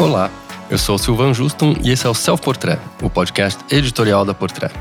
Olá, eu sou o Silvan Juston e esse é o Self Portrait, o podcast editorial da Portrait.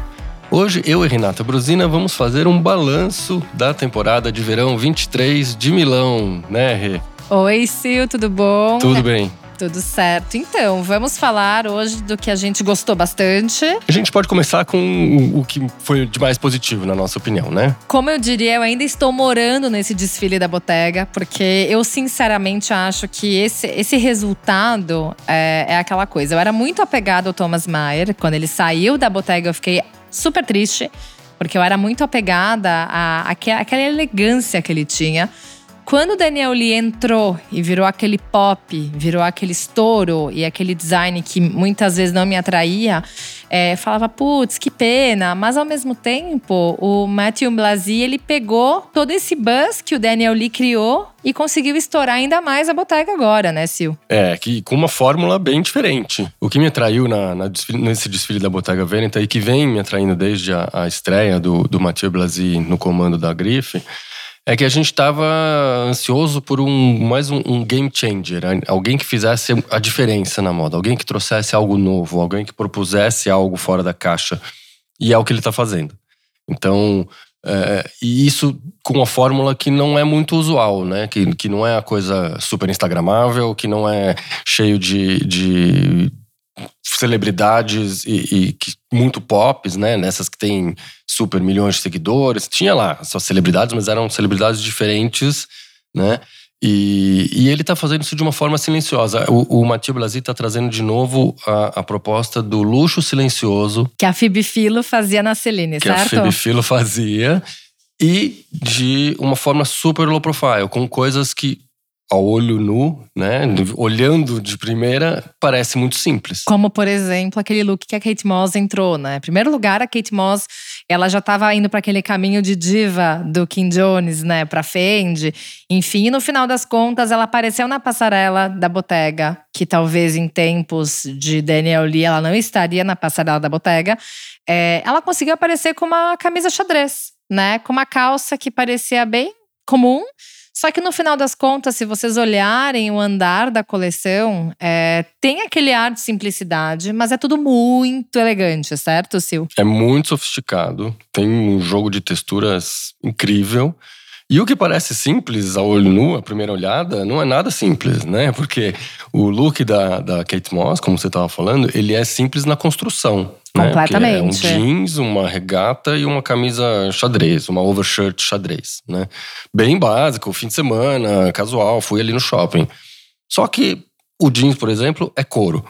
Hoje eu e Renata Brusina vamos fazer um balanço da temporada de verão 23 de Milão, né, Rê? Oi, Sil, tudo bom? Tudo bem. Tudo certo. Então, vamos falar hoje do que a gente gostou bastante. A gente pode começar com o que foi de mais positivo, na nossa opinião, né? Como eu diria, eu ainda estou morando nesse desfile da Bottega, porque eu sinceramente acho que esse, esse resultado é, é aquela coisa. Eu era muito apegada ao Thomas Mayer. Quando ele saiu da Bottega, eu fiquei super triste, porque eu era muito apegada à, àquela elegância que ele tinha. Quando o Daniel Lee entrou e virou aquele pop, virou aquele estouro e aquele design que muitas vezes não me atraía, é, falava, putz, que pena. Mas ao mesmo tempo, o Matthew Blasi, ele pegou todo esse buzz que o Daniel Lee criou e conseguiu estourar ainda mais a Bottega agora, né, Sil? É, que com uma fórmula bem diferente. O que me atraiu na, na desfile, nesse desfile da Bottega Veneta e que vem me atraindo desde a, a estreia do, do Mathieu Blasi no comando da Grife é que a gente estava ansioso por um mais um, um, game changer, alguém que fizesse a diferença na moda, alguém que trouxesse algo novo, alguém que propusesse algo fora da caixa. E é o que ele está fazendo. Então, é, e isso com uma fórmula que não é muito usual, né? Que, que não é a coisa super instagramável, que não é cheio de, de celebridades e, e que, muito pops, né? Nessas que tem super milhões de seguidores. Tinha lá suas celebridades, mas eram celebridades diferentes, né? E, e ele está fazendo isso de uma forma silenciosa. O, o Matheus Blasi está trazendo de novo a, a, proposta do luxo silencioso. Que a Phoebe Philo fazia na Celine, que certo? Que a Phoebe Philo fazia. E de uma forma super low profile, com coisas que ao olho nu, né? Olhando de primeira, parece muito simples. Como, por exemplo, aquele look que a Kate Moss entrou, né? Em primeiro lugar, a Kate Moss, ela já estava indo para aquele caminho de diva do Kim Jones, né? Para Fendi. Enfim, no final das contas, ela apareceu na passarela da Bottega, que talvez em tempos de Daniel Lee ela não estaria na passarela da Bottega. É, ela conseguiu aparecer com uma camisa xadrez, né? Com uma calça que parecia bem comum só que no final das contas, se vocês olharem o andar da coleção, é, tem aquele ar de simplicidade, mas é tudo muito elegante, certo, Sil? É muito sofisticado, tem um jogo de texturas incrível. E o que parece simples ao olho nu, à primeira olhada, não é nada simples, né? Porque o look da, da Kate Moss, como você estava falando, ele é simples na construção. Completamente. Né? É um jeans, uma regata e uma camisa xadrez, uma overshirt xadrez, né? Bem básico, fim de semana, casual, fui ali no shopping. Só que o jeans, por exemplo, é couro.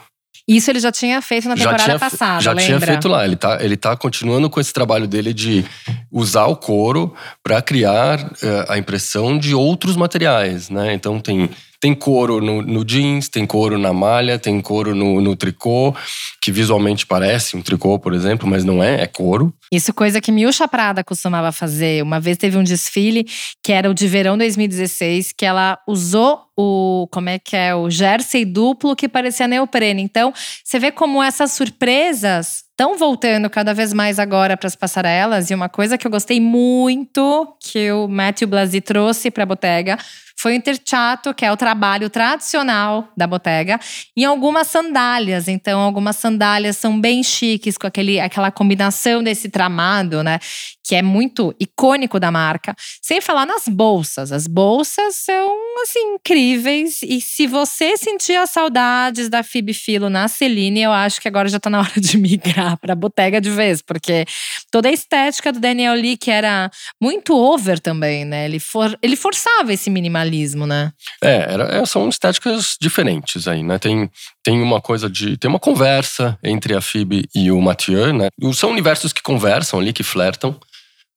Isso ele já tinha feito na temporada já tinha, passada, Já lembra? tinha feito lá. Ele tá, ele tá continuando com esse trabalho dele de usar o couro para criar uh, a impressão de outros materiais, né? Então tem tem couro no, no, jeans, tem couro na malha, tem couro no, no, tricô, que visualmente parece um tricô, por exemplo, mas não é, é couro. Isso coisa que Milcha Prada costumava fazer. Uma vez teve um desfile que era o de verão 2016, que ela usou o, como é que é, o jersey duplo que parecia neoprene. Então, você vê como essas surpresas estão voltando cada vez mais agora para as passarelas. E uma coisa que eu gostei muito que o Matthew Blasi trouxe para a Bottega foi o interchato, que é o trabalho tradicional da Bottega, em algumas sandálias. Então, algumas sandálias são bem chiques, com aquele, aquela combinação desse tramado, né? Que é muito icônico da marca. Sem falar nas bolsas. As bolsas são, assim, incríveis. E se você sentia saudades da Phoebe Philo na Celine, eu acho que agora já tá na hora de migrar pra Bottega de vez. Porque toda a estética do Daniel Lee, que era muito over também, né? Ele, for, ele forçava esse minimalismo minimalismo, né? É, era, é, são estéticas diferentes aí, né? Tem, tem uma coisa de. Tem uma conversa entre a Phoebe e o Mathieu, né? São universos que conversam ali, que flertam.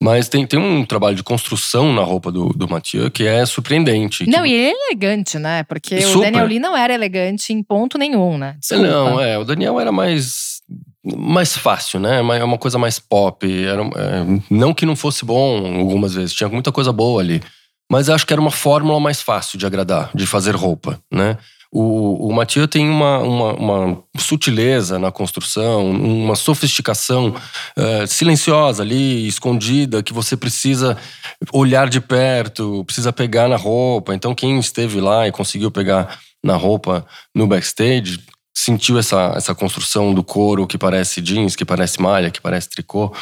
Mas tem, tem um trabalho de construção na roupa do, do Mathieu que é surpreendente. Não, que... e ele é elegante, né? Porque Super. o Daniel Lee não era elegante em ponto nenhum, né? Desculpa. Não, é. O Daniel era mais mais fácil, né? É uma coisa mais pop. Era, é, não que não fosse bom algumas vezes, tinha muita coisa boa ali. Mas acho que era uma fórmula mais fácil de agradar, de fazer roupa, né? O, o Mathieu tem uma, uma, uma, sutileza na construção, uma sofisticação uh, silenciosa ali, escondida, que você precisa olhar de perto, precisa pegar na roupa. Então, quem esteve lá e conseguiu pegar na roupa no backstage, sentiu essa, essa construção do couro que parece jeans, que parece malha, que parece tricô.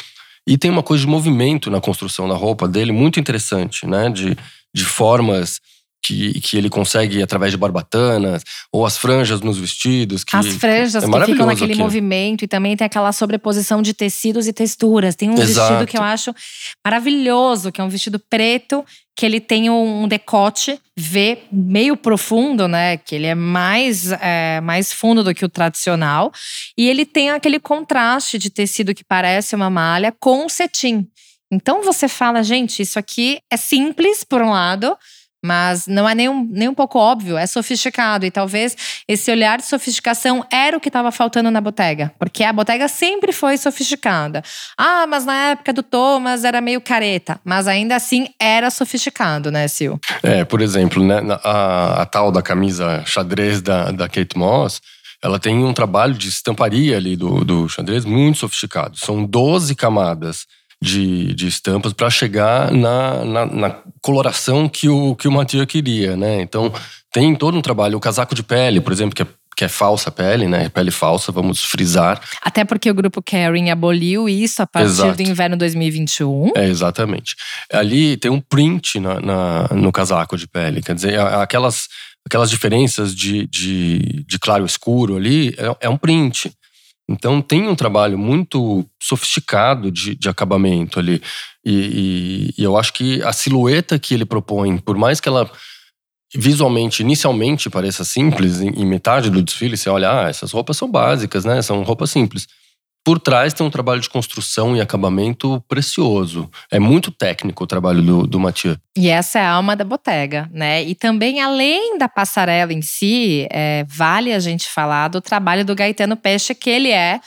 E tem uma coisa de movimento na construção da roupa dele muito interessante, né? De, de formas que, que ele consegue através de barbatanas, ou as franjas nos vestidos. Que as franjas é que ficam naquele aqui. movimento, e também tem aquela sobreposição de tecidos e texturas. Tem um Exato. vestido que eu acho maravilhoso, que é um vestido preto, que ele tem um decote V meio profundo, né? Que ele é mais, é, mais fundo do que o tradicional. E ele tem aquele contraste de tecido que parece uma malha com cetim. Então você fala, gente, isso aqui é simples, por um lado, mas não é nem um, nem um pouco óbvio, é sofisticado. E talvez esse olhar de sofisticação era o que estava faltando na botega. Porque a botega sempre foi sofisticada. Ah, mas na época do Thomas era meio careta. Mas ainda assim era sofisticado, né, Sil? É, por exemplo, né, a, a tal da camisa xadrez da, da Kate Moss ela tem um trabalho de estamparia ali do, do xadrez muito sofisticado. São 12 camadas de, de estampas para chegar na, na, na, coloração que o, que o Mathieu queria, né? Então, tem todo um trabalho. O casaco de pele, por exemplo, que é que é falsa pele, né? Pele falsa, vamos frisar. Até porque o grupo Caring aboliu isso a partir Exato. do inverno 2021. É, exatamente. Ali tem um print na, na, no casaco de pele. Quer dizer, aquelas, aquelas diferenças de, de, de claro escuro ali é, é um print. Então tem um trabalho muito sofisticado de, de acabamento ali. E, e, e, eu acho que a silhueta que ele propõe, por mais que ela visualmente, inicialmente pareça simples, em, em metade do desfile você olha, ah, essas roupas são básicas, né? São roupas simples por trás tem um trabalho de construção e acabamento precioso. É muito técnico o trabalho do, do Mathieu. E essa é a alma da botega, né? E também, além da passarela em si, é, vale a gente falar do trabalho do Gaetano Pesce, que ele é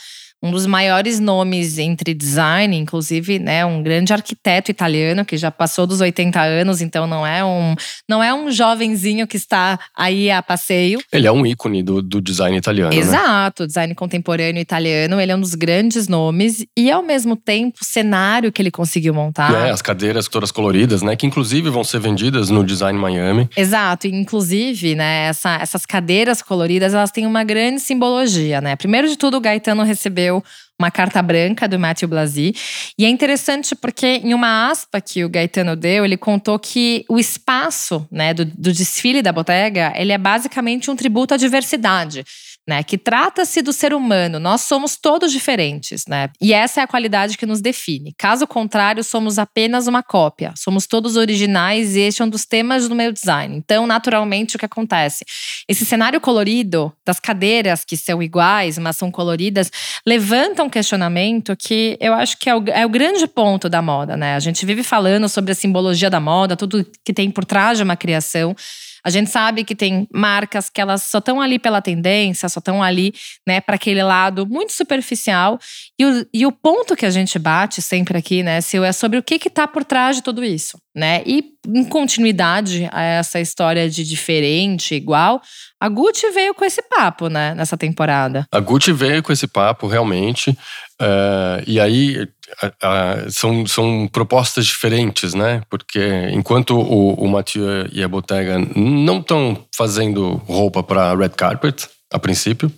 um dos maiores nomes entre design, inclusive, né, um grande arquiteto italiano que já passou dos 80 anos, então não é um não é um jovenzinho que está aí a passeio. Ele é um ícone do, do design italiano. Né? Exato, né? design contemporâneo italiano, ele é um dos grandes nomes e ao mesmo tempo o cenário que ele conseguiu montar. É, as cadeiras todas coloridas, né, que inclusive vão ser vendidas no Design Miami. Exato, inclusive, né, essa, essas cadeiras coloridas, elas têm uma grande simbologia, né? Primeiro de tudo, o Gaetano recebeu uma carta branca do Matthew Blasi. E é interessante porque, em uma aspa que o Gaetano deu, ele contou que o espaço né, do, do desfile da botega ele é basicamente um tributo à diversidade né? Que trata-se do ser humano. Nós somos todos diferentes, né? E essa é a qualidade que nos define. Caso contrário, somos apenas uma cópia. Somos todos originais e este é um dos temas do meu design. Então, naturalmente, o que acontece? Esse cenário colorido das cadeiras que são iguais, mas são coloridas, levanta um questionamento que eu acho que é o, é o grande ponto da moda, né? A gente vive falando sobre a simbologia da moda, tudo que tem por trás de uma criação. A gente sabe que tem marcas que elas só estão ali pela tendência, só estão ali, né, para aquele lado muito superficial. E o, e o ponto que a gente bate sempre aqui, né, Sil, é sobre o que está por trás de tudo isso, né? E em continuidade a essa história de diferente, igual, a Gucci veio com esse papo, né, nessa temporada. A Gucci veio com esse papo, realmente. Uh, e aí uh, são, são propostas diferentes, né? Porque enquanto o, o Mathieu e a Bottega não estão fazendo roupa para red carpet, a princípio,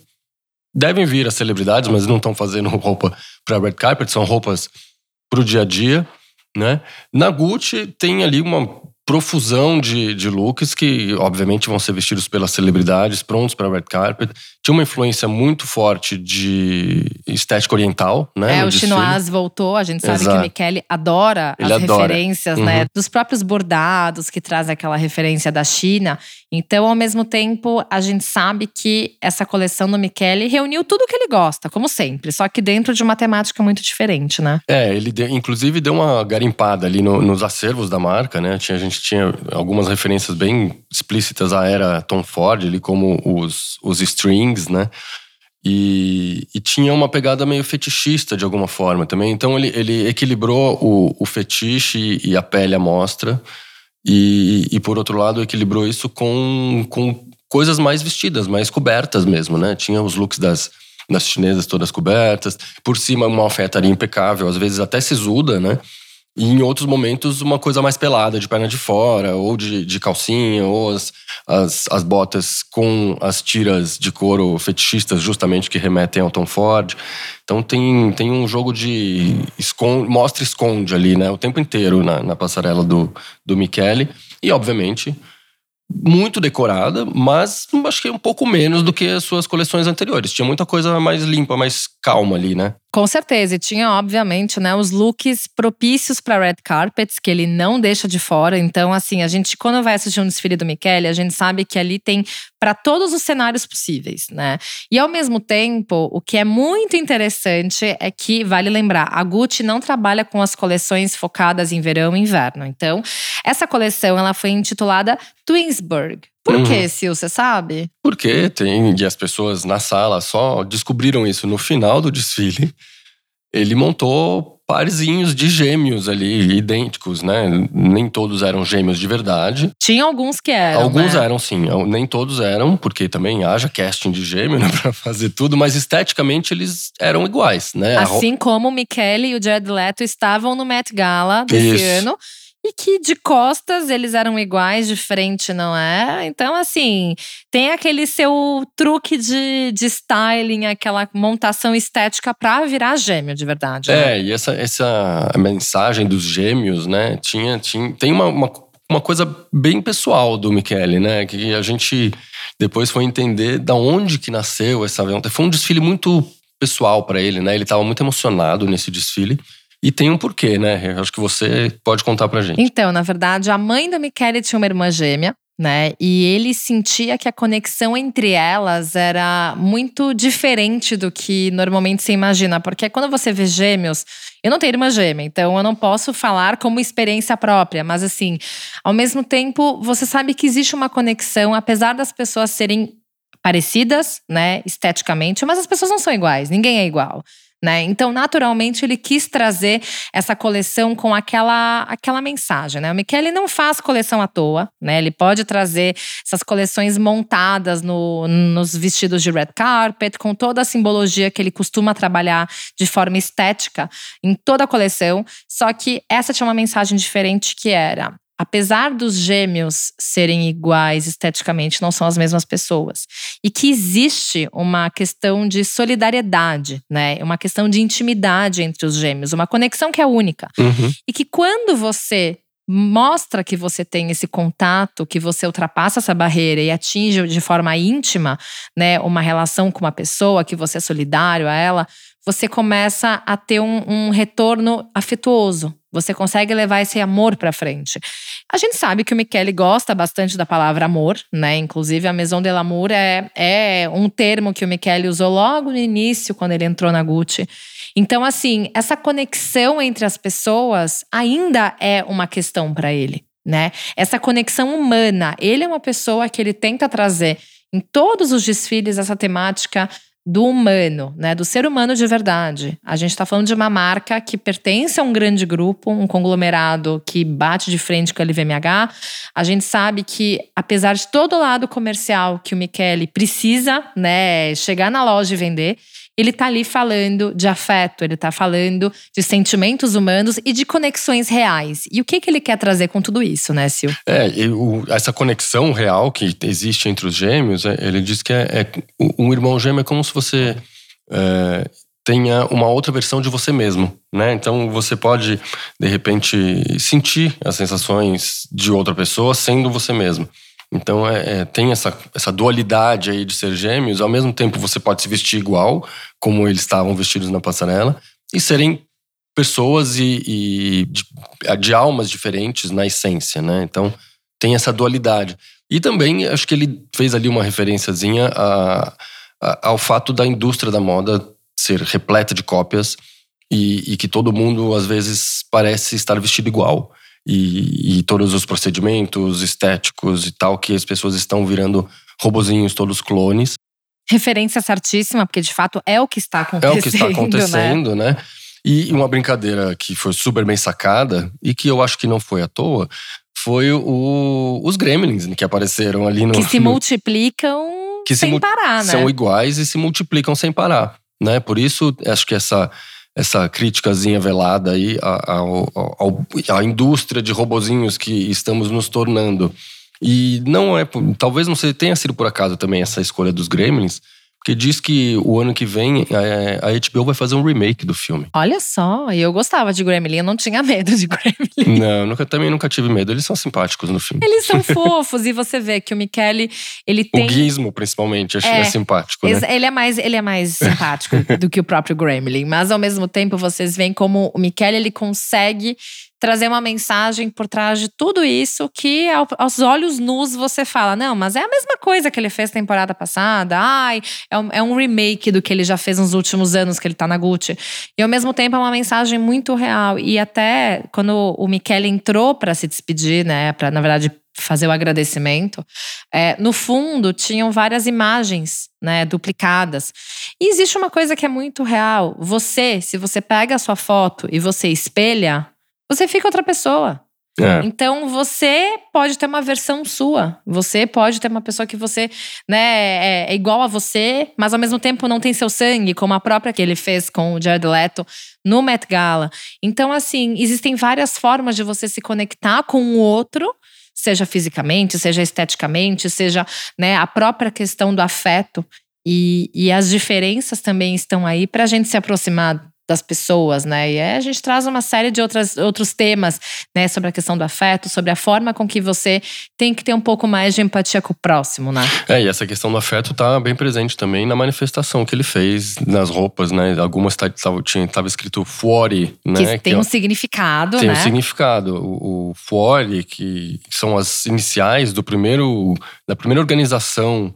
devem vir as celebridades, mas não estão fazendo roupa para red carpet, são roupas para o dia a dia, né? Na Gucci tem ali uma profusão de, de looks que, obviamente, vão ser vestidos pelas celebridades, prontos para red carpet. Tinha uma influência muito forte de estética oriental, né? É, o chinois voltou. A gente sabe Exato. que o Michele adora Ele as adora. referências, né, uhum. né? Dos próprios bordados que trazem aquela referência da China. Então, ao mesmo tempo, a gente sabe que essa coleção do Michele reuniu tudo que ele gosta, como sempre. Só que dentro de uma temática muito diferente, né? É, ele deu, inclusive deu uma garimpada ali no, nos acervos da marca, né? Tinha, a gente tinha algumas referências bem explícitas à era Tom Ford, ali como os, os strings, né? E, e, tinha uma pegada meio fetichista de alguma forma também. Então ele, ele equilibrou o, o fetiche e a pele à mostra. E, e, por outro lado, equilibrou isso com, com coisas mais vestidas, mais cobertas mesmo, né? Tinha os looks das, das chinesas todas cobertas. Por cima, uma alfaiataria impecável, às vezes até sisuda, né? E em outros momentos, uma coisa mais pelada, de perna de fora, ou de, de calcinha, ou as, as, as botas com as tiras de couro fetichistas, justamente que remetem ao Tom Ford. Então tem, tem um jogo de esconde, mostra esconde ali, né? O tempo inteiro na, na passarela do, do Michele. E, obviamente, muito decorada, mas acho que um pouco menos do que as suas coleções anteriores. Tinha muita coisa mais limpa, mais calma ali, né? Com certeza, e tinha obviamente, né, os looks propícios para red carpets que ele não deixa de fora. Então, assim, a gente quando vai assistir um desfile do Michele, a gente sabe que ali tem para todos os cenários possíveis, né? E ao mesmo tempo, o que é muito interessante é que vale lembrar, a Gucci não trabalha com as coleções focadas em verão e inverno. Então, essa coleção ela foi intitulada Twinsburg. Por uhum. que, Sil, você sabe? Porque tem, e as pessoas na sala só descobriram isso no final do desfile. Ele montou parzinhos de gêmeos ali, idênticos, né? Nem todos eram gêmeos de verdade. Tinha alguns que eram. Alguns né? eram, sim. Nem todos eram, porque também haja casting de gêmeo, né, pra fazer tudo, mas esteticamente eles eram iguais, né? Assim como o Michele e o Jared Leto estavam no Met Gala desse Isso. ano e que de costas eles eram iguais, de frente não é. Então, assim, tem aquele seu truque de, de styling, aquela montação estética pra virar gêmeo, de verdade. Né? É, e essa, essa mensagem dos gêmeos, né? Tinha, tinha, tem uma, uma, uma coisa bem pessoal do Michele, né? Que a gente depois foi entender da onde que nasceu essa. Foi um desfile muito pessoal para ele, né? Ele estava muito emocionado nesse desfile. E tem um porquê, né? Acho que você pode contar pra gente. Então, na verdade, a mãe da Michele tinha uma irmã gêmea, né? E ele sentia que a conexão entre elas era muito diferente do que normalmente se imagina. Porque quando você vê gêmeos, eu não tenho irmã gêmea, então eu não posso falar como experiência própria. Mas assim, ao mesmo tempo, você sabe que existe uma conexão, apesar das pessoas serem parecidas, né, esteticamente, mas as pessoas não são iguais, ninguém é igual. Né? Então, naturalmente, ele quis trazer essa coleção com aquela, aquela mensagem. Né? O Michele não faz coleção à toa, né? ele pode trazer essas coleções montadas no, nos vestidos de red carpet, com toda a simbologia que ele costuma trabalhar de forma estética em toda a coleção. Só que essa tinha uma mensagem diferente que era apesar dos gêmeos serem iguais esteticamente, não são as mesmas pessoas. E que existe uma questão de solidariedade, né? Uma questão de intimidade entre os gêmeos, uma conexão que é única. Uhum. E que quando você mostra que você tem esse contato, que você ultrapassa essa barreira e atinge de forma íntima, né, uma relação com uma pessoa, que você é solidário a ela, você começa a ter um, um retorno afetuoso. Você consegue levar esse amor para frente. A gente sabe que o Michele gosta bastante da palavra amor, né? Inclusive, a Maison de l'amour é, é um termo que o Michele usou logo no início, quando ele entrou na Gucci. Então, assim, essa conexão entre as pessoas ainda é uma questão para ele, né? Essa conexão humana. Ele é uma pessoa que ele tenta trazer em todos os desfiles essa temática do humano, né, do ser humano de verdade. A gente está falando de uma marca que pertence a um grande grupo, um conglomerado que bate de frente com a LVMH. A gente sabe que, apesar de todo o lado comercial que o Michele precisa, né, chegar na loja e vender, ele tá ali falando de afeto, ele tá falando de sentimentos humanos e de conexões reais. E o que, que ele quer trazer com tudo isso, né, Sil? É, essa conexão real que existe entre os gêmeos, é, ele diz que é, é, um irmão gêmeo é como se você é, tenha uma outra versão de você mesmo, né? Então você pode, de repente, sentir as sensações de outra pessoa sendo você mesmo. Então é, é, tem essa, essa dualidade aí de ser gêmeos. Ao mesmo tempo você pode se vestir igual, como eles estavam vestidos na passarela, e serem pessoas e, e de, de, almas diferentes na essência, né? Então tem essa dualidade. E também acho que ele fez ali uma referenciazinha a, a, ao fato da indústria da moda ser repleta de cópias e, e que todo mundo às vezes parece estar vestido igual e, e, todos os procedimentos estéticos e tal, que as pessoas estão virando robozinhos, todos clones. Referência certíssima, porque de fato é o que está acontecendo. É o que está acontecendo, né? né? E uma brincadeira que foi super bem sacada e que eu acho que não foi à toa foi o, os gremlins que apareceram ali no. Que se multiplicam que sem se, parar, né? São iguais e se multiplicam sem parar. Né? Por isso, acho que essa essa críticazinha velada aí à, à, à indústria de robozinhos que estamos nos tornando. E não é, talvez não tenha sido por acaso também essa escolha dos Gremlins, porque diz que o ano que vem é, a, HBO vai fazer um remake do filme. Olha só, eu gostava de Gremlin, eu não tinha medo de Gremlin. Não, nunca, também nunca tive medo. Eles são simpáticos no filme. Eles são fofos e você vê que o Michele, ele tem… O Gizmo, principalmente, é, é simpático, né? Ele é mais, ele é mais simpático do que o próprio Gremlin. Mas ao mesmo tempo, vocês veem como o Michele, ele consegue trazer uma mensagem por trás de tudo isso que aos olhos nus você fala, não, mas é a mesma coisa que ele fez temporada passada, ai, é um, é um remake do que ele já fez nos últimos anos que ele tá na Gucci. E ao mesmo tempo é uma mensagem muito real. E até quando o Michele entrou para se despedir, né, para na verdade fazer o agradecimento, é, no fundo tinham várias imagens né, duplicadas. E existe uma coisa que é muito real. Você, se você pega a sua foto e você espelha, você fica outra pessoa. É. Então você pode ter uma versão sua. Você pode ter uma pessoa que você, né, é, é, igual a você, mas ao mesmo tempo não tem seu sangue, como a própria que ele fez com o Jared Leto no Met Gala. Então, assim, existem várias formas de você se conectar com o outro, seja fisicamente, seja esteticamente, seja né, a própria questão do afeto. E, e as diferenças também estão aí para a gente se aproximar das pessoas, né? E a gente traz uma série de outras, outros temas, né? Sobre a questão do afeto, sobre a forma com que você tem que ter um pouco mais de empatia com o próximo, né? É, e essa questão do afeto tá bem presente também na manifestação que ele fez nas roupas, né? Algumas tava, tinha, tava escrito Fuori, né? Que tem que, um significado, tem né? Tem um significado. O, o Fuori, que são as iniciais do primeiro, da primeira organização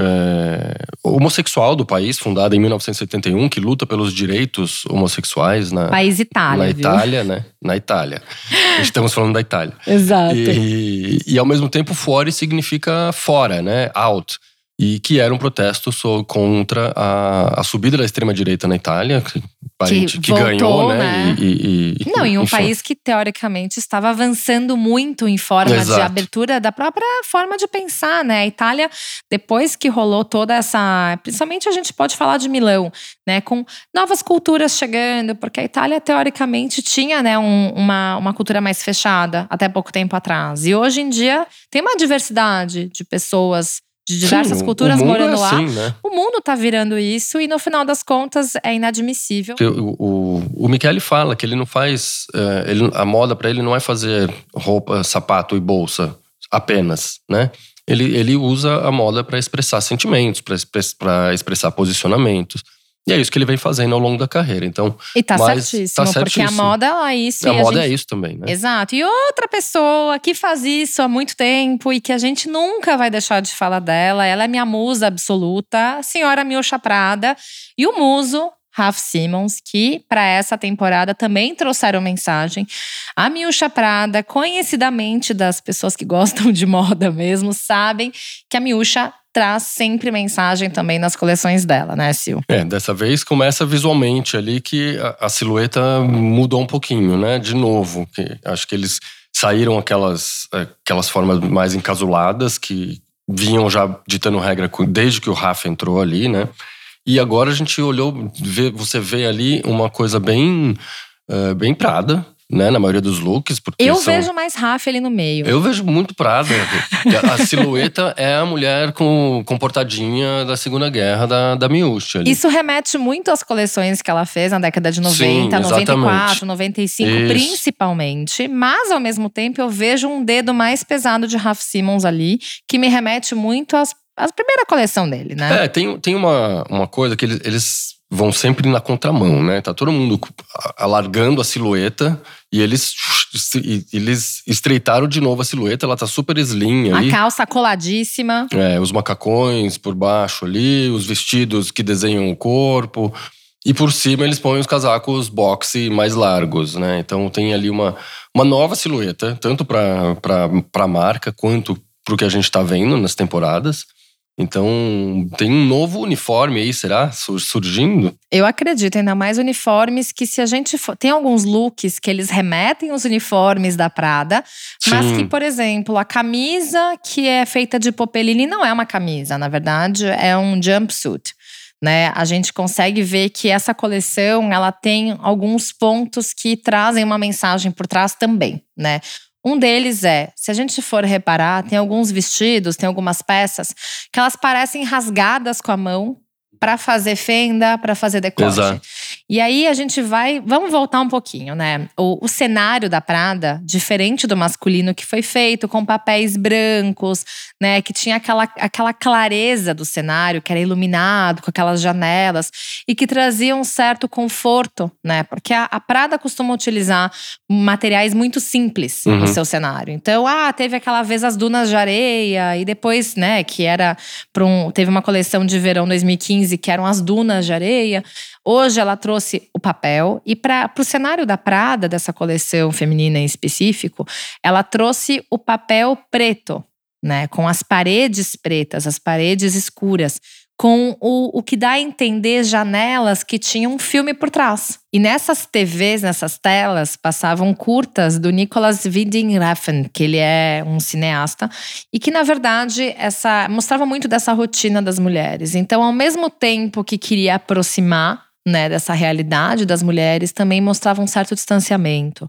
é, homossexual do país, fundada em 1971, que luta pelos direitos homossexuais na país Itália, na viu? Itália, né? Na Itália. Estamos falando da Itália. Exato. E, e, ao mesmo tempo, fuori significa fora, né? Out e que era um protesto contra a, a subida da extrema-direita na Itália, que, que, que voltou, ganhou, né? né? E, e, Não, em um enfim. país que teoricamente estava avançando muito em forma Exato. de abertura da própria forma de pensar, né? A Itália, depois que rolou toda essa. Principalmente a gente pode falar de Milão, né? Com novas culturas chegando, porque a Itália, teoricamente, tinha né, um, uma, uma cultura mais fechada até pouco tempo atrás. E hoje em dia tem uma diversidade de pessoas de diversas Sim, culturas morando é assim, lá. Né? O mundo tá virando isso e no final das contas é inadmissível. O, o, o Michele fala que ele não faz. É, ele, a moda para ele não é fazer roupa, sapato e bolsa apenas, né? Ele, ele usa a moda para expressar sentimentos, para expressar posicionamentos. E é isso que ele vem fazendo ao longo da carreira. Então, e tá certíssimo, tá porque a moda é isso. A moda a gente... é isso também, né? Exato. E outra pessoa que faz isso há muito tempo e que a gente nunca vai deixar de falar dela, ela é minha musa absoluta, a senhora Milcha Prada. E o muso, Raf Simmons, que para essa temporada também trouxeram mensagem. A Miúcha Prada, conhecidamente das pessoas que gostam de moda mesmo, sabem que a Miúcha traz sempre mensagem também nas coleções dela, né, Sil? É, dessa vez começa visualmente ali que a, a silhueta mudou um pouquinho, né? De novo, que acho que eles saíram aquelas, aquelas formas mais encasuladas que vinham já ditando regra desde que o Rafa entrou ali, né? E agora a gente olhou, vê, você vê ali uma coisa bem, uh, bem Prada, né? Na maioria dos looks. Porque eu são... vejo mais Rafa ali no meio. Eu vejo muito Prada. a silhueta é a mulher com comportadinha da Segunda Guerra da, da Miúcha. Isso remete muito às coleções que ela fez na década de 90, Sim, 94, 95, Isso. principalmente. Mas, ao mesmo tempo, eu vejo um dedo mais pesado de Raf Simons ali, que me remete muito às a primeira coleção dele, né? É, tem, tem uma, uma coisa que eles, eles vão sempre na contramão, né? Tá todo mundo alargando a silhueta e eles, eles estreitaram de novo a silhueta, ela tá super slim ali. A calça coladíssima. É, os macacões por baixo ali, os vestidos que desenham o corpo. E por cima eles põem os casacos boxe mais largos, né? Então tem ali uma, uma nova silhueta, tanto para a marca quanto para o que a gente está vendo nas temporadas. Então, tem um novo uniforme aí, será? Surgindo? Eu acredito, ainda mais uniformes que se a gente for, tem alguns looks que eles remetem os uniformes da Prada, Sim. mas que, por exemplo, a camisa que é feita de popeline não é uma camisa, na verdade, é um jumpsuit. né? A gente consegue ver que essa coleção ela tem alguns pontos que trazem uma mensagem por trás também, né? Um deles é, se a gente for reparar, tem alguns vestidos, tem algumas peças que elas parecem rasgadas com a mão para fazer fenda, para fazer decote. Exato. E aí a gente vai, vamos voltar um pouquinho, né? O, o, cenário da Prada, diferente do masculino que foi feito com papéis brancos, né, que tinha aquela, aquela clareza do cenário, que era iluminado com aquelas janelas e que trazia um certo conforto, né? Porque a, a Prada costuma utilizar materiais muito simples uhum. no seu cenário. Então, ah, teve aquela vez as dunas de areia e depois, né, que era para um, teve uma coleção de verão 2015 que eram as dunas de areia. Hoje ela trouxe o papel e para o cenário da Prada, dessa coleção feminina em específico, ela trouxe o papel preto, né, com as paredes pretas, as paredes escuras, com o, o que dá a entender janelas que tinham um filme por trás. E nessas TVs, nessas telas, passavam curtas do Nicolas Winding Refn, que ele é um cineasta, e que, na verdade, essa mostrava muito dessa rotina das mulheres. Então, ao mesmo tempo que queria aproximar né, dessa realidade das mulheres também mostrava um certo distanciamento.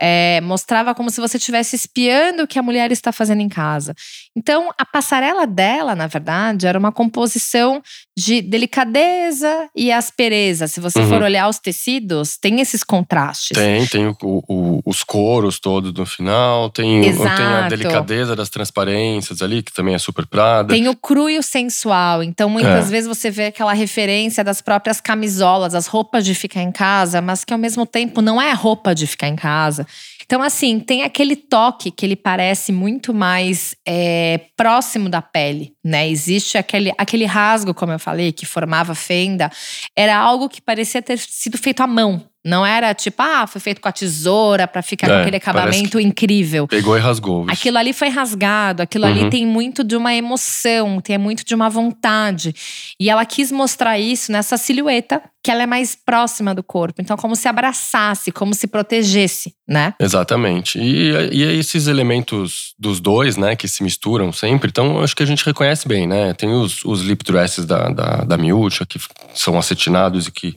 É, mostrava como se você estivesse espiando o que a mulher está fazendo em casa. Então, a passarela dela, na verdade, era uma composição de delicadeza e aspereza. Se você uhum. for olhar os tecidos, tem esses contrastes. Tem, tem o, o, os coros todos no final, tem, tem a delicadeza das transparências ali, que também é super prada. Tem o cru e o sensual. Então, muitas é. vezes você vê aquela referência das próprias camisolas, as roupas de ficar em casa, mas que ao mesmo tempo não é roupa de ficar em casa. Então, assim, tem aquele toque que ele parece muito mais é, próximo da pele, né? Existe aquele, aquele rasgo, como eu falei, que formava fenda. Era algo que parecia ter sido feito à mão, não era tipo, ah, foi feito com a tesoura para ficar é, com aquele acabamento incrível. Pegou e rasgou. Isso. Aquilo ali foi rasgado, aquilo uhum. ali tem muito de uma emoção, tem muito de uma vontade. E ela quis mostrar isso nessa silhueta, que ela é mais próxima do corpo. Então, como se abraçasse, como se protegesse, né? Exatamente. E, e esses elementos dos dois, né, que se misturam sempre, então acho que a gente reconhece bem, né? Tem os, os lip dresses da, da, da Miúcha, que são acetinados e que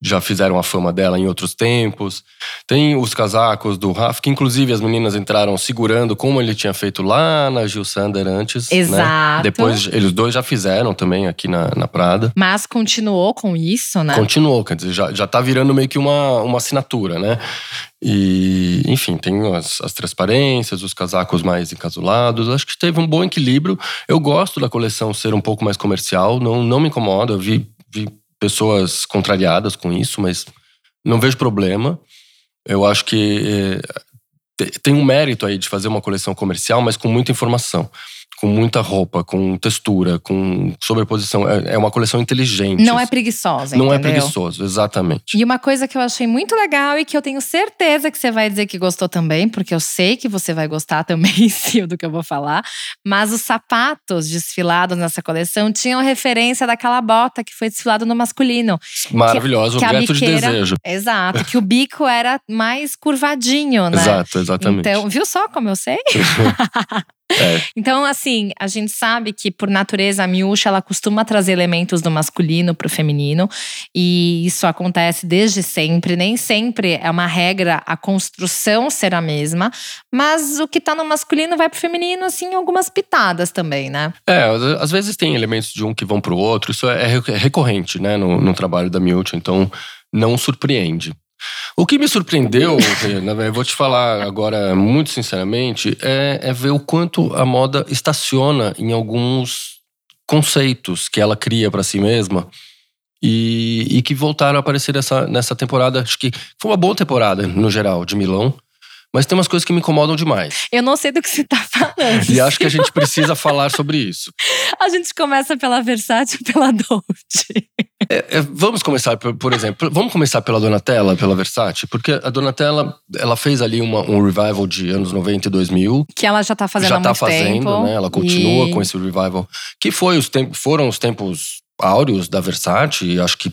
já fizeram a fama dela em outros tempos. Tem os casacos do Raf, que inclusive as meninas entraram segurando como ele tinha feito lá na Gil Sander antes. Né? Exato. Né? Depois eles dois já fizeram também aqui na, na Prada. Mas continuou com isso, né? Continuou, quer dizer, já, já tá virando meio que uma, uma assinatura, né? E, enfim, tem as, as transparências, os casacos mais encasulados. Acho que teve um bom equilíbrio. Eu gosto da coleção ser um pouco mais comercial, não, não me incomoda. Eu vi, vi pessoas contrariadas com isso, mas não vejo problema. Eu acho que é, tem um mérito aí de fazer uma coleção comercial, mas com muita informação com muita roupa, com textura, com sobreposição. É, é uma coleção inteligente. Não é preguiçosa, Não é preguiçoso, exatamente. E uma coisa que eu achei muito legal e que eu tenho certeza que você vai dizer que gostou também, porque eu sei que você vai gostar também, sim, do que eu vou falar. Mas os sapatos desfilados nessa coleção tinham referência daquela bota que foi desfilado no masculino. Maravilhoso, objeto biqueira, de desejo. Exato, que o bico era mais curvadinho, né? Exato, exatamente. Então, viu só como eu sei? É. Então, assim, a gente sabe que por natureza a miúcha ela costuma trazer elementos do masculino para o feminino e isso acontece desde sempre. Nem sempre é uma regra a construção ser a mesma, mas o que está no masculino vai para o feminino, assim, algumas pitadas também, né? É, às vezes tem elementos de um que vão para o outro. Isso é, é recorrente, né, no, no trabalho da miúcha. Então, não surpreende. O que me surpreendeu, eu vou te falar agora muito sinceramente, é, é ver o quanto a moda estaciona em alguns conceitos que ela cria para si mesma. E, e, que voltaram a aparecer nessa, nessa temporada. Acho que foi uma boa temporada, no geral, de Milão. Mas tem umas coisas que me incomodam demais. Eu não sei do que você tá falando. E acho que a gente precisa falar sobre isso. A gente começa pela Versace e pela Dolce. É, é, vamos começar, por, por, exemplo, vamos começar pela Donatella, pela Versace, porque a Donatella, ela fez ali uma, um revival de anos 90 e 2000. Que ela já tá fazendo já há tá fazendo, tempo. né? Ela continua e... com esse revival. Que foi os tempos, foram os tempos áureos da Versace, acho que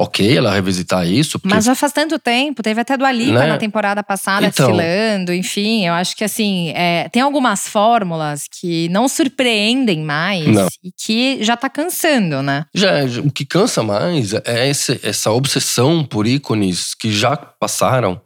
ok ela revisitar isso. Porque... Mas já faz tanto tempo, teve até do Alipa né? na temporada passada então, desfilando, enfim. Eu acho que assim, é, tem algumas fórmulas que não surpreendem mais não. e que já tá cansando, né? Já, o que cansa mais é esse, essa obsessão por ícones que já passaram,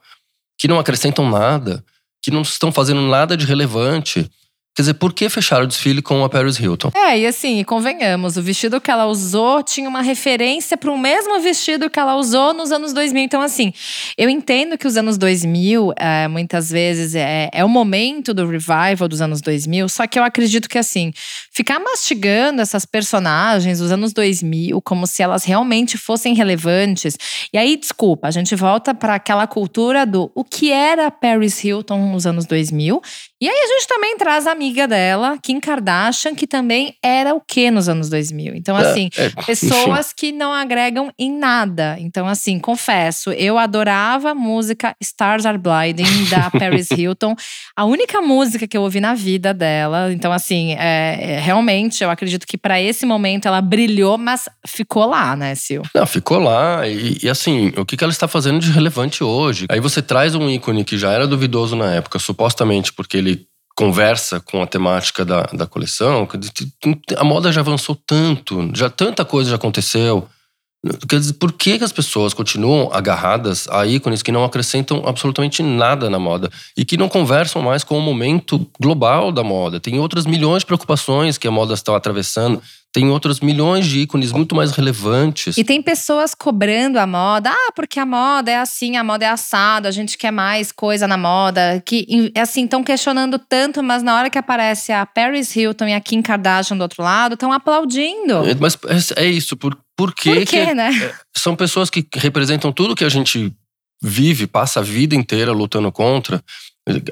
que não acrescentam nada, que não estão fazendo nada de relevante. Quer dizer, por que fechar o desfile com a Paris Hilton? É, e assim, convenhamos, o vestido que ela usou tinha uma referência para o mesmo vestido que ela usou nos anos 2000. Então, assim, eu entendo que os anos 2000, é, muitas vezes, é, é o momento do revival dos anos 2000, só que eu acredito que, assim, ficar mastigando essas personagens dos anos 2000 como se elas realmente fossem relevantes. E aí, desculpa, a gente volta para aquela cultura do o que era Paris Hilton nos anos 2000. E aí a gente também traz a amiga dela, Kim Kardashian, que também era o que nos anos 2000. Então, é, assim, é, é, pessoas que não agregam em nada. Então, assim, confesso, eu adorava a música Stars Are Blinding, da Paris Hilton. A única música que eu ouvi na vida dela. Então, assim, é, é realmente, eu acredito que para esse momento ela brilhou, mas ficou lá, né, Sil? Não, ficou lá. E, e assim, o que, que ela está fazendo de relevante hoje? Aí você traz um ícone que já era duvidoso na época, supostamente porque ele conversa com a temática da, da coleção, a moda já avançou tanto, já tanta coisa já aconteceu. Quer dizer, por que, que as pessoas continuam agarradas a ícones que não acrescentam absolutamente nada na moda e que não conversam mais com o momento global da moda? Tem outras milhões de preocupações que a moda está atravessando tem outros milhões de ícones muito mais relevantes. E tem pessoas cobrando a moda. Ah, porque a moda é assim, a moda é assado, a gente quer mais coisa na moda. Que, assim, estão questionando tanto, mas na hora que aparece a Paris Hilton e a Kim Kardashian do outro lado, estão aplaudindo. É, mas é, é isso, por, por quê? Por quê, que, né? É, são pessoas que representam tudo que a gente vive, passa a vida inteira lutando contra.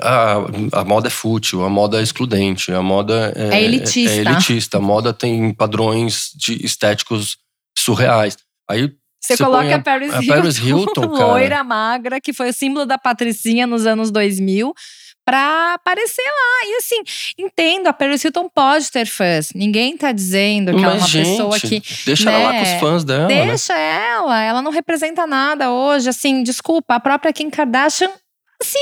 A, a moda é fútil, a moda é excludente, a moda é, é elitista. É, é elitista. A moda tem padrões de estéticos surreais. Aí você, você coloca a, Paris, a Paris Hilton, Hilton loira, magra, que foi o símbolo da patricinha nos anos 2000 pra aparecer lá. E assim, entendo, a Paris Hilton pode ter fãs. Ninguém tá dizendo que Mas, ela é uma gente, pessoa que. Deixa né, ela lá com os né, fãs dela. Né? Deixa né? ela, ela não representa nada hoje. Assim, desculpa, a própria Kim Kardashian Sim,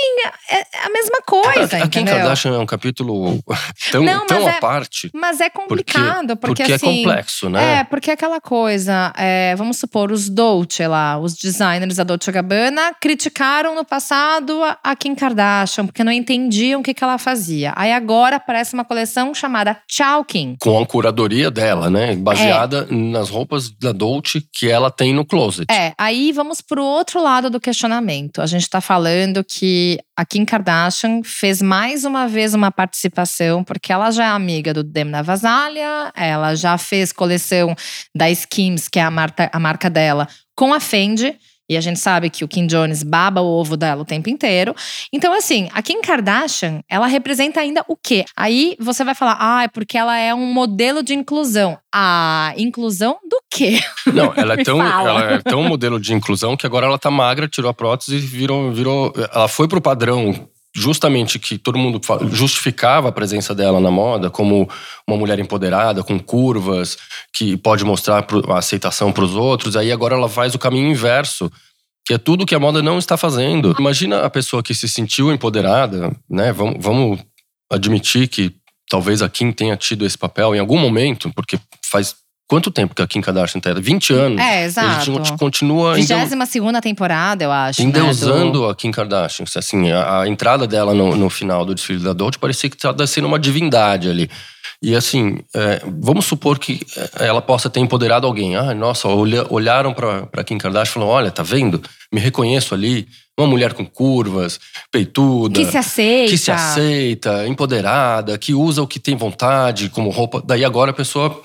é, é a mesma coisa. A, a Kim Kardashian é um capítulo tão, Não, tão à é, parte. Mas é complicado, porque, porque, porque é assim, é complexo, né? É, porque aquela coisa, é, vamos supor, os Dolce lá, os designers da Dolce Gabbana criticaram no passado a, Kim Kardashian, porque não entendiam o que, que ela fazia. Aí agora aparece uma coleção chamada Chow Kim. Com a curadoria dela, né? Baseada é. nas roupas da Dolce que ela tem no closet. É, aí vamos pro outro lado do questionamento. A gente tá falando que a Kim Kardashian fez mais uma vez uma participação, porque ela já é amiga do Demna Vasalha, ela já fez coleção da Skims, que é a marca, a marca dela, com a Fendi. E a gente sabe que o Kim Jones baba o ovo dela o tempo inteiro. Então, assim, a Kim Kardashian, ela representa ainda o quê? Aí você vai falar, ah, é porque ela é um modelo de inclusão. A inclusão do quê? Não, ela é, tão, ela é tão modelo de inclusão que agora ela tá magra, tirou a prótese e virou. virou ela foi pro padrão justamente que todo mundo justificava a presença dela na moda como uma mulher empoderada, com curvas, que pode mostrar a aceitação para os outros. Aí agora ela faz o caminho inverso, que é tudo que a moda não está fazendo. Imagina a pessoa que se sentiu empoderada, né? Vamos, vamos admitir que talvez a Kim tenha tido esse papel em algum momento, porque faz Quanto tempo que a Kim Kardashian tá? 20 anos. É, exato. A gente continua. 22 segunda temporada, eu acho. Endeusando né, do... a Kim Kardashian. Assim, a, a entrada dela no, no, final do desfile da Dolce parecia que estava sendo uma divindade ali. E assim, é, vamos supor que é, ela possa ter empoderado alguém. Ah, nossa, olha, olharam para Kim Kardashian e falaram: olha, tá vendo? Me reconheço ali. Uma mulher com curvas, peituda. Que se aceita. Que se aceita, empoderada, que usa o que tem vontade como roupa. Daí agora a pessoa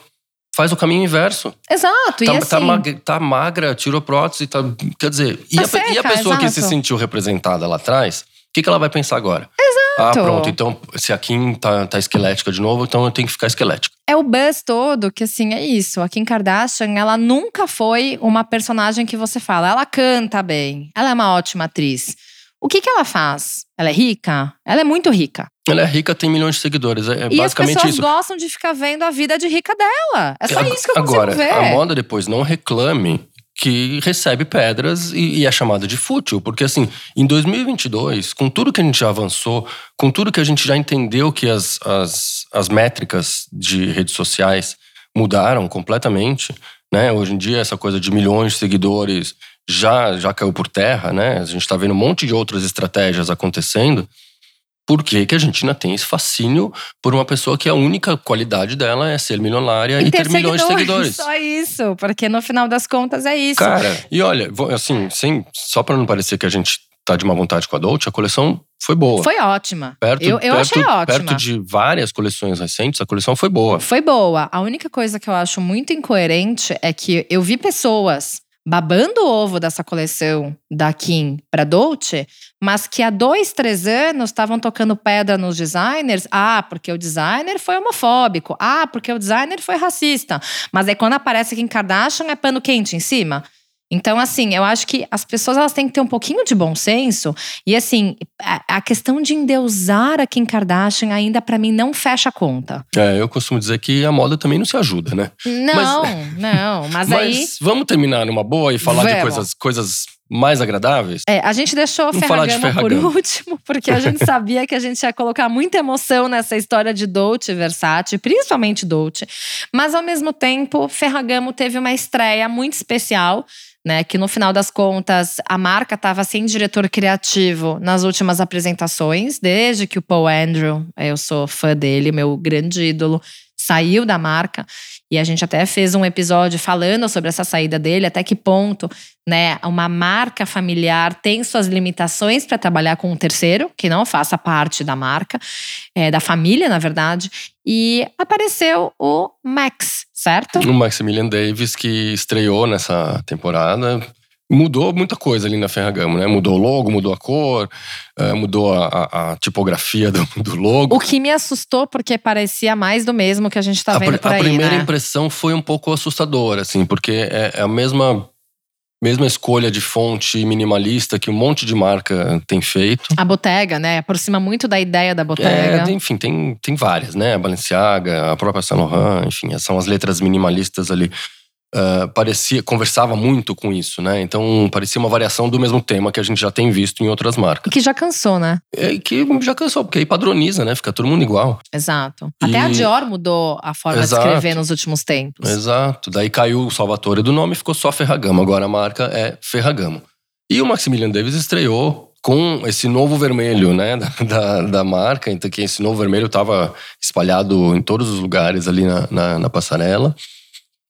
faz o caminho inverso. Exato. Tá, e tá, assim, magra, tá magra, tirou prótese, tá, quer dizer, e, tá a, seca, e a, pessoa exato. que se sentiu representada lá atrás, o que, que ela vai pensar agora? Exato. Ah, pronto, então se a Kim tá, tá esquelética de novo, então eu tenho que ficar esquelética. É o buzz todo que, assim, é isso. A Kim Kardashian, ela nunca foi uma personagem que você fala. Ela canta bem, ela é uma ótima atriz. O que, que ela faz? Ela é rica? Ela é muito rica. Ela é rica, tem milhões de seguidores. É e basicamente as pessoas isso. gostam de ficar vendo a vida de rica dela. É só isso que eu Agora, consigo ver. a moda depois não reclame que recebe pedras e, e é chamada de fútil. Porque, assim, em 2022, com tudo que a gente já avançou, com tudo que a gente já entendeu que as, as, as métricas de redes sociais mudaram completamente, né? Hoje em dia, essa coisa de milhões de seguidores já, já caiu por terra, né? A gente está vendo um monte de outras estratégias acontecendo. Por que, que a Argentina tem esse fascínio por uma pessoa que a única qualidade dela é ser milionária e, e ter, ter milhões de seguidores? Só isso, porque no final das contas é isso. Cara, e olha, assim, sem, só para não parecer que a gente tá de má vontade com a Dolce, a coleção foi boa. Foi ótima. Perto, eu eu perto, achei ótima. Perto de várias coleções recentes, a coleção foi boa. Foi boa. A única coisa que eu acho muito incoerente é que eu vi pessoas babando o ovo dessa coleção da Kim para Dolce, mas que há dois, três anos estavam tocando pedra nos designers. Ah, porque o designer foi homofóbico. Ah, porque o designer foi racista. Mas aí quando aparece Kim Kardashian é pano quente em cima. Então, assim, eu acho que as pessoas elas têm que ter um pouquinho de bom senso. E, assim, a, questão de endeusar a Kim Kardashian ainda, para mim, não fecha a conta. É, eu costumo dizer que a moda também não se ajuda, né? Não, mas, não. Mas, mas aí. Vamos terminar numa boa e falar vamos. de coisas, coisas mais agradáveis? É, a gente deixou o Ferragamo, por último, porque a gente sabia que a gente ia colocar muita emoção nessa história de Dolce e Versace, principalmente Dolce. Mas, ao mesmo tempo, Ferragamo teve uma estreia muito especial né? Que no final das contas a marca estava sem diretor criativo nas últimas apresentações, desde que o Paul Andrew, eu sou fã dele, meu grande ídolo, saiu da marca. E a gente até fez um episódio falando sobre essa saída dele, até que ponto, né, uma marca familiar tem suas limitações para trabalhar com um terceiro que não faça parte da marca, é, da família, na verdade. E apareceu o Max, certo? O Maximilian Davis que estreou nessa temporada mudou muita coisa ali na Ferragamo, né? Mudou o logo, mudou a cor, uh, mudou a, a, a tipografia do, do, logo. O que me assustou, porque parecia mais do mesmo que a gente tá vendo a, por aí, A primeira né? impressão foi um pouco assustadora, assim, porque é, é, a mesma… Mesma escolha de fonte minimalista que um monte de marca tem feito. A Bottega, né? Aproxima muito da ideia da Bottega. É, enfim, tem, tem várias, né? A Balenciaga, a própria Saint Laurent, enfim, são as letras minimalistas ali uh, parecia conversava muito com isso, né? Então parecia uma variação do mesmo tema que a gente já tem visto em outras marcas. Que já cansou, né? É, que já cansou, porque aí padroniza, né? Fica todo mundo igual. Exato. E... Até a Dior mudou a forma Exato. de escrever nos últimos tempos. Exato. Daí caiu o Salvatore do nome e ficou só Ferragamo. Agora a marca é Ferragamo. E o Maximilian Davis estreou com esse novo vermelho, né, da, da, da, marca. Então, que esse novo vermelho estava espalhado em todos os lugares ali na, na, na passarela.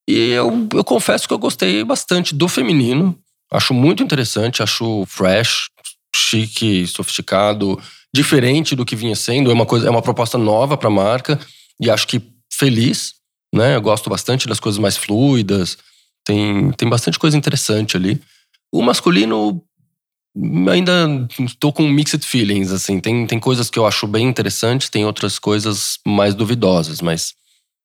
E eu, eu confesso que eu gostei bastante do feminino. Acho muito interessante, acho fresh, chique, sofisticado, diferente do que vinha sendo. É uma coisa, é uma proposta nova para a marca e acho que feliz, né? Eu gosto bastante das coisas mais fluidas. Tem, tem bastante coisa interessante ali. O masculino ainda estou com mixed feelings, assim. Tem, tem coisas que eu acho bem interessantes, tem outras coisas mais duvidosas, mas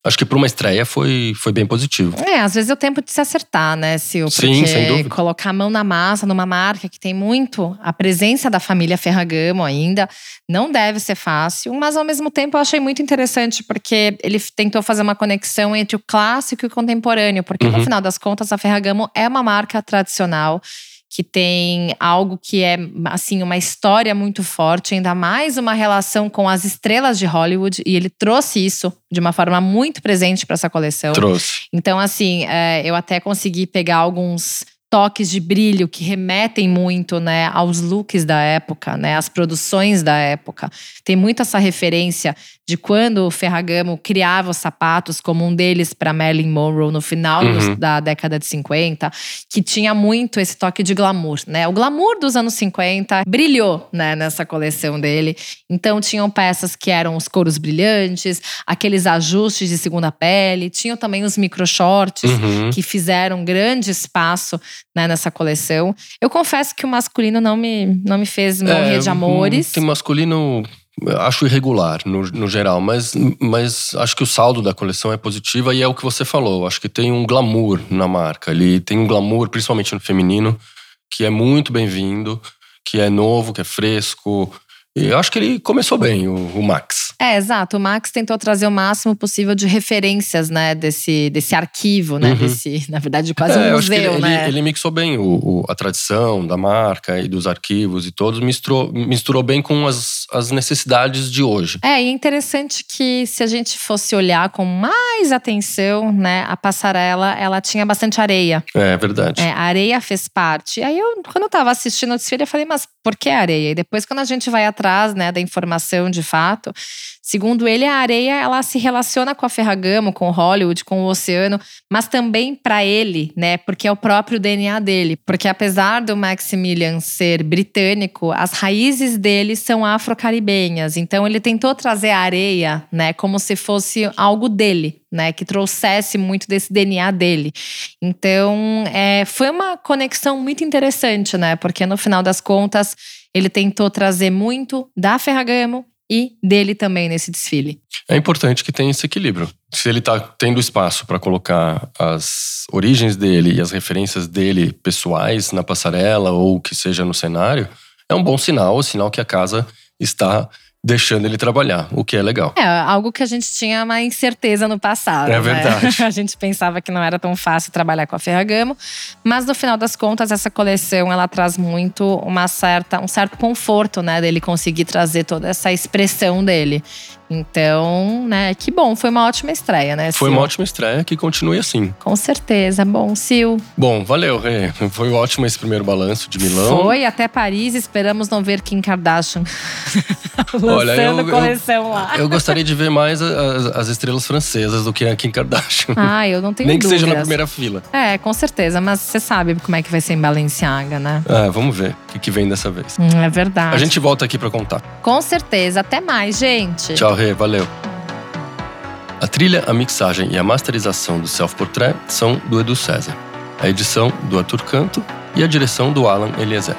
Acho que para uma estreia foi, foi bem positivo. É, às vezes é o tempo de se acertar, né, Sil? Porque Sim, sem dúvida. colocar a mão na massa numa marca que tem muito a presença da família Ferragamo ainda, não deve ser fácil, mas ao mesmo tempo eu achei muito interessante porque ele tentou fazer uma conexão entre o clássico e o contemporâneo, porque uhum. no final das contas a Ferragamo é uma marca tradicional que tem algo que é assim uma história muito forte, ainda mais uma relação com as estrelas de Hollywood e ele trouxe isso de uma forma muito presente para essa coleção. Trouxe. Então assim, é, eu até consegui pegar alguns toques de brilho que remetem muito, né, aos looks da época, né, às produções da época. Tem muito essa referência de quando o Ferragamo criava os sapatos, como um deles para Marilyn Monroe no final uhum. da década de 50, que tinha muito esse toque de glamour, né? O glamour dos anos 50 brilhou, né, nessa coleção dele. Então tinham peças que eram os couros brilhantes, aqueles ajustes de segunda pele, tinham também os micro shorts uhum. que fizeram um grande espaço né, nessa coleção. Eu confesso que o masculino não me, não me fez morrer é, de amores. Tem masculino acho irregular no, no geral, mas, mas acho que o saldo da coleção é positivo e é o que você falou. Acho que tem um glamour na marca ali, tem um glamour, principalmente no feminino, que é muito bem-vindo, que é novo, que é fresco. E eu acho que ele começou bem, o, o Max. É, exato. O Max tentou trazer o máximo possível de referências, né, desse, desse arquivo, né? Uhum. Desse, na verdade, quase É, um museu, ele, né? ele, ele mixou bem o, o- a tradição da marca e dos arquivos e todos, misturou, misturou bem com as, as necessidades de hoje. É, e é interessante que se a gente fosse olhar com mais atenção, né, a passarela, ela tinha bastante areia. É verdade. É, a areia fez parte. Aí eu, quando eu tava assistindo o desfile, eu falei, mas por que areia? E depois, quando a gente vai atrás, né, da informação de fato, segundo ele, a areia ela se relaciona com a Ferragamo, com Hollywood, com o oceano, mas também para ele, né, porque é o próprio DNA dele. Porque apesar do Maximilian ser britânico, as raízes dele são afro-caribenhas. Então ele tentou trazer a areia, né, como se fosse algo dele, né, que trouxesse muito desse DNA dele. Então, é, foi uma conexão muito interessante, né? Porque no final das contas, ele tentou trazer muito da Ferragamo e dele também nesse desfile. É importante que tenha esse equilíbrio. Se ele está tendo espaço para colocar as origens dele e as referências dele pessoais na passarela ou que seja no cenário, é um bom sinal, o sinal que a casa está deixando ele trabalhar, o que é legal. É algo que a gente tinha uma incerteza no passado. É né? verdade. a gente pensava que não era tão fácil trabalhar com a Ferragamo, mas no final das contas essa coleção ela traz muito uma certa um certo conforto, né, dele conseguir trazer toda essa expressão dele. Então, né, que bom, foi uma ótima estreia, né? Foi Sil? uma ótima estreia, que continue assim. Com certeza. Bom, Sil, Bom, valeu, Rê. Foi ótimo esse primeiro balanço de Milão. foi até Paris, esperamos não ver Kim Kardashian Olha, lançando eu- eu- coleção lá. Eu gostaria de ver mais as, as estrelas francesas do que a Kim Kardashian. Ah, eu não tenho Nem que dúvidas. seja na primeira fila. É, com certeza, mas você sabe como é que vai ser em Balenciaga, né? Ah, vamos ver o que, que vem dessa vez. Hum, é verdade. A gente volta aqui pra contar. Com certeza. Até mais, gente. Tchau, Valeu. A trilha, a mixagem e a masterização do Self Portrait são do Edu César. A edição do Arthur Canto e a direção do Alan Eliezer.